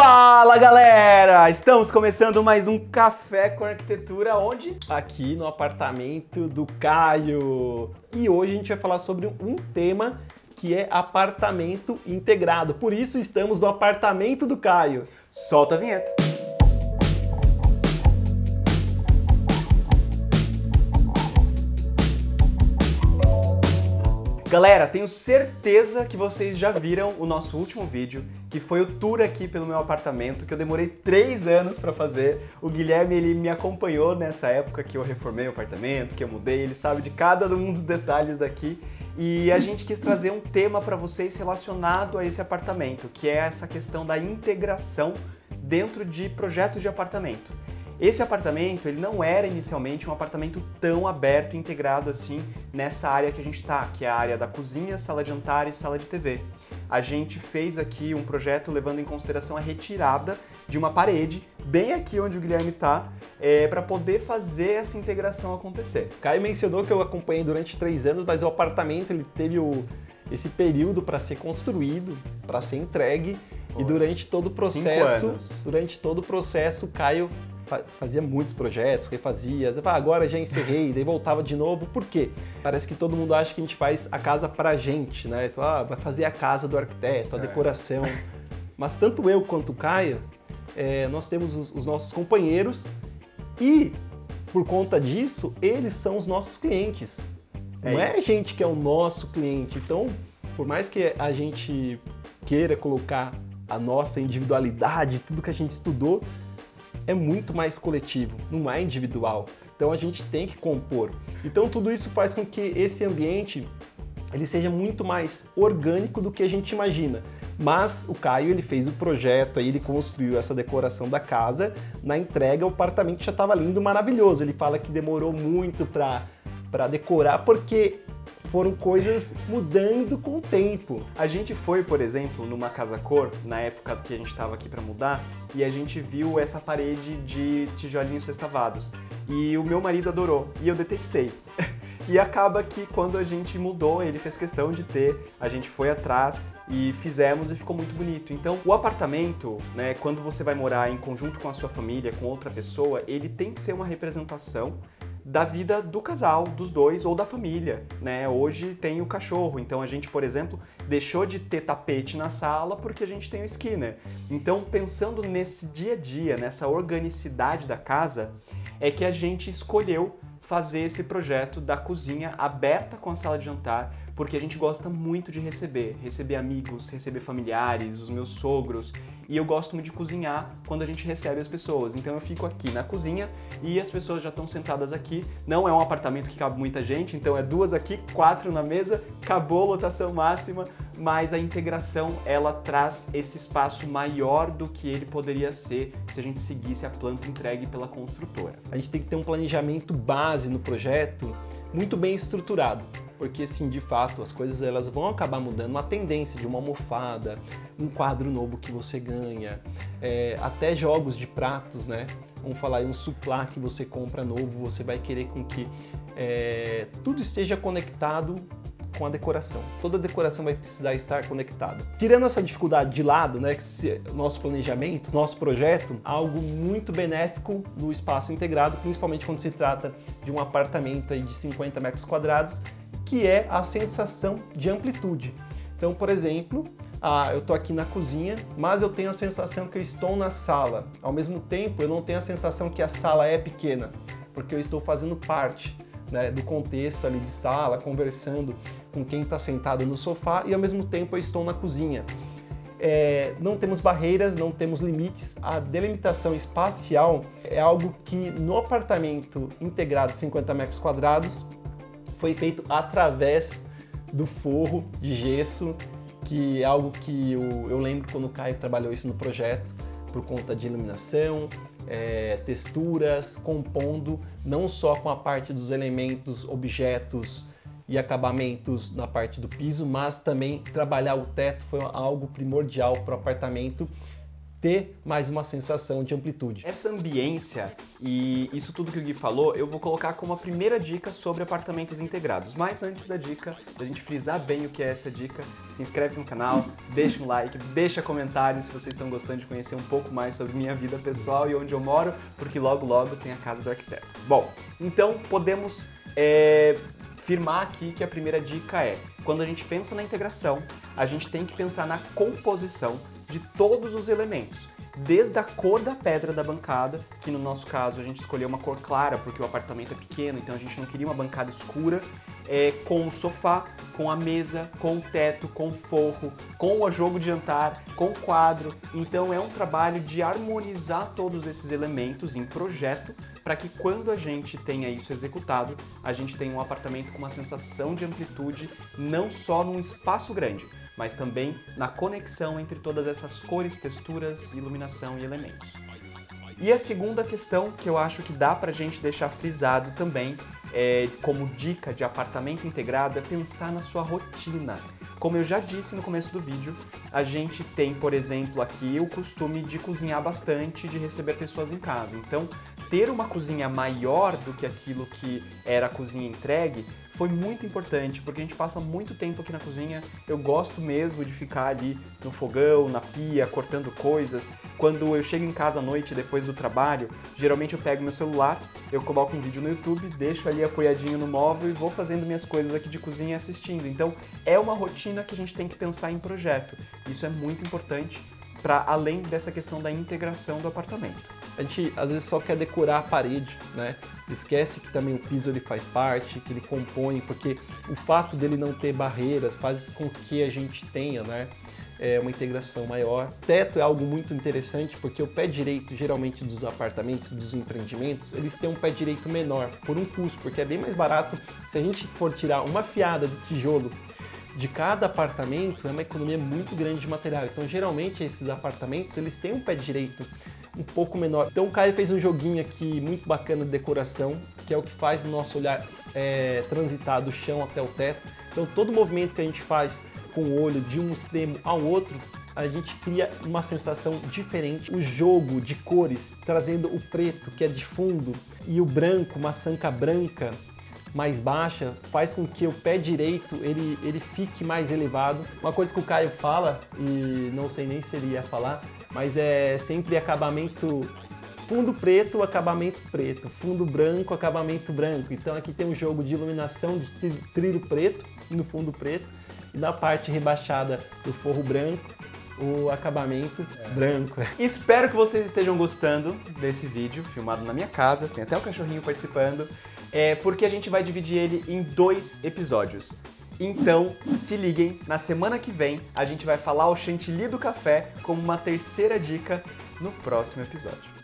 Fala galera! Estamos começando mais um Café com Arquitetura, onde? Aqui no apartamento do Caio. E hoje a gente vai falar sobre um tema que é apartamento integrado. Por isso estamos no apartamento do Caio. Solta a vinheta! Galera, tenho certeza que vocês já viram o nosso último vídeo, que foi o tour aqui pelo meu apartamento, que eu demorei três anos para fazer. O Guilherme, ele me acompanhou nessa época que eu reformei o apartamento, que eu mudei, ele sabe de cada um dos detalhes daqui. E a gente quis trazer um tema para vocês relacionado a esse apartamento, que é essa questão da integração dentro de projetos de apartamento. Esse apartamento, ele não era inicialmente um apartamento tão aberto e integrado assim nessa área que a gente está, que é a área da cozinha, sala de jantar e sala de TV. A gente fez aqui um projeto levando em consideração a retirada de uma parede, bem aqui onde o Guilherme está, é, para poder fazer essa integração acontecer. Caio mencionou que eu acompanhei durante três anos, mas o apartamento ele teve o, esse período para ser construído, para ser entregue, Foi. e durante todo o processo, durante todo o processo, o Caio fazia muitos projetos, refazia, ah, agora já encerrei, daí voltava de novo. Por quê? Parece que todo mundo acha que a gente faz a casa pra gente, né? Então, ah, vai fazer a casa do arquiteto, a é. decoração. Mas tanto eu quanto o Caio, é, nós temos os, os nossos companheiros e, por conta disso, eles são os nossos clientes. É Não é a gente que é o nosso cliente. Então, por mais que a gente queira colocar a nossa individualidade, tudo que a gente estudou, é muito mais coletivo, não é individual. Então a gente tem que compor. Então tudo isso faz com que esse ambiente ele seja muito mais orgânico do que a gente imagina. Mas o Caio ele fez o projeto, aí ele construiu essa decoração da casa. Na entrega o apartamento já estava lindo, maravilhoso. Ele fala que demorou muito para decorar porque foram coisas mudando com o tempo. A gente foi, por exemplo, numa casa cor, na época que a gente estava aqui para mudar, e a gente viu essa parede de tijolinhos sextavados. E o meu marido adorou, e eu detestei. E acaba que quando a gente mudou, ele fez questão de ter, a gente foi atrás e fizemos e ficou muito bonito. Então, o apartamento, né, quando você vai morar em conjunto com a sua família, com outra pessoa, ele tem que ser uma representação da vida do casal, dos dois ou da família, né? Hoje tem o cachorro, então a gente, por exemplo, deixou de ter tapete na sala porque a gente tem o Skinner. Então, pensando nesse dia a dia, nessa organicidade da casa, é que a gente escolheu fazer esse projeto da cozinha aberta com a sala de jantar, porque a gente gosta muito de receber, receber amigos, receber familiares, os meus sogros e eu gosto muito de cozinhar quando a gente recebe as pessoas. Então eu fico aqui na cozinha e as pessoas já estão sentadas aqui. Não é um apartamento que cabe muita gente, então é duas aqui, quatro na mesa, acabou a lotação máxima, mas a integração ela traz esse espaço maior do que ele poderia ser se a gente seguisse a planta entregue pela construtora. A gente tem que ter um planejamento base no projeto muito bem estruturado porque sim, de fato, as coisas elas vão acabar mudando. Uma tendência de uma almofada, um quadro novo que você ganha, é, até jogos de pratos, né? Vamos falar aí um suplá que você compra novo, você vai querer com que é, tudo esteja conectado com a decoração. Toda decoração vai precisar estar conectada. Tirando essa dificuldade de lado, né, que nosso planejamento, nosso projeto, algo muito benéfico no espaço integrado, principalmente quando se trata de um apartamento aí de 50 metros quadrados que é a sensação de amplitude. Então, por exemplo, ah, eu estou aqui na cozinha, mas eu tenho a sensação que eu estou na sala. Ao mesmo tempo, eu não tenho a sensação que a sala é pequena, porque eu estou fazendo parte né, do contexto ali de sala, conversando com quem está sentado no sofá e ao mesmo tempo eu estou na cozinha. É, não temos barreiras, não temos limites. A delimitação espacial é algo que no apartamento integrado de 50 metros quadrados foi feito através do forro de gesso, que é algo que eu, eu lembro quando o Caio trabalhou isso no projeto, por conta de iluminação, é, texturas, compondo não só com a parte dos elementos, objetos e acabamentos na parte do piso, mas também trabalhar o teto foi algo primordial para o apartamento ter mais uma sensação de amplitude. Essa ambiência e isso tudo que o Gui falou, eu vou colocar como a primeira dica sobre apartamentos integrados. Mas antes da dica, da gente frisar bem o que é essa dica, se inscreve no canal, deixa um like, deixa comentários se vocês estão gostando de conhecer um pouco mais sobre minha vida pessoal e onde eu moro, porque logo logo tem a casa do arquiteto. Bom, então podemos é, firmar aqui que a primeira dica é: quando a gente pensa na integração, a gente tem que pensar na composição de todos os elementos. Desde a cor da pedra da bancada, que no nosso caso a gente escolheu uma cor clara porque o apartamento é pequeno, então a gente não queria uma bancada escura, é, com o sofá, com a mesa, com o teto, com o forro, com o jogo de jantar, com o quadro. Então é um trabalho de harmonizar todos esses elementos em projeto para que quando a gente tenha isso executado, a gente tenha um apartamento com uma sensação de amplitude não só num espaço grande, mas também na conexão entre todas essas cores, texturas, iluminação e elementos. E a segunda questão que eu acho que dá pra gente deixar frisado também, é, como dica de apartamento integrado, é pensar na sua rotina. Como eu já disse no começo do vídeo, a gente tem, por exemplo, aqui o costume de cozinhar bastante, de receber pessoas em casa. Então, ter uma cozinha maior do que aquilo que era a cozinha entregue foi muito importante, porque a gente passa muito tempo aqui na cozinha. Eu gosto mesmo de ficar ali no fogão, na pia, cortando coisas. Quando eu chego em casa à noite depois do trabalho, geralmente eu pego meu celular, eu coloco um vídeo no YouTube, deixo ali apoiadinho no móvel e vou fazendo minhas coisas aqui de cozinha assistindo. Então, é uma rotina que a gente tem que pensar em projeto. Isso é muito importante para além dessa questão da integração do apartamento a gente às vezes só quer decorar a parede, né? Esquece que também o piso ele faz parte, que ele compõe, porque o fato dele não ter barreiras faz com que a gente tenha, né? É uma integração maior. Teto é algo muito interessante porque o pé direito, geralmente dos apartamentos, dos empreendimentos, eles têm um pé direito menor por um custo, porque é bem mais barato se a gente for tirar uma fiada de tijolo de cada apartamento é uma economia muito grande de material. Então, geralmente esses apartamentos eles têm um pé direito um pouco menor. Então o Caio fez um joguinho aqui muito bacana de decoração, que é o que faz o nosso olhar é, transitar do chão até o teto. Então todo movimento que a gente faz com o olho de um extremo ao outro, a gente cria uma sensação diferente. O jogo de cores, trazendo o preto, que é de fundo, e o branco, uma sanca branca, mais baixa faz com que o pé direito ele, ele fique mais elevado. Uma coisa que o Caio fala, e não sei nem se ele ia falar, mas é sempre acabamento fundo preto, acabamento preto, fundo branco, acabamento branco. Então aqui tem um jogo de iluminação de trilho preto no fundo preto e na parte rebaixada do forro branco o acabamento é. branco. Espero que vocês estejam gostando desse vídeo filmado na minha casa, tem até o cachorrinho participando, é porque a gente vai dividir ele em dois episódios. Então, se liguem, na semana que vem a gente vai falar o chantilly do café como uma terceira dica no próximo episódio.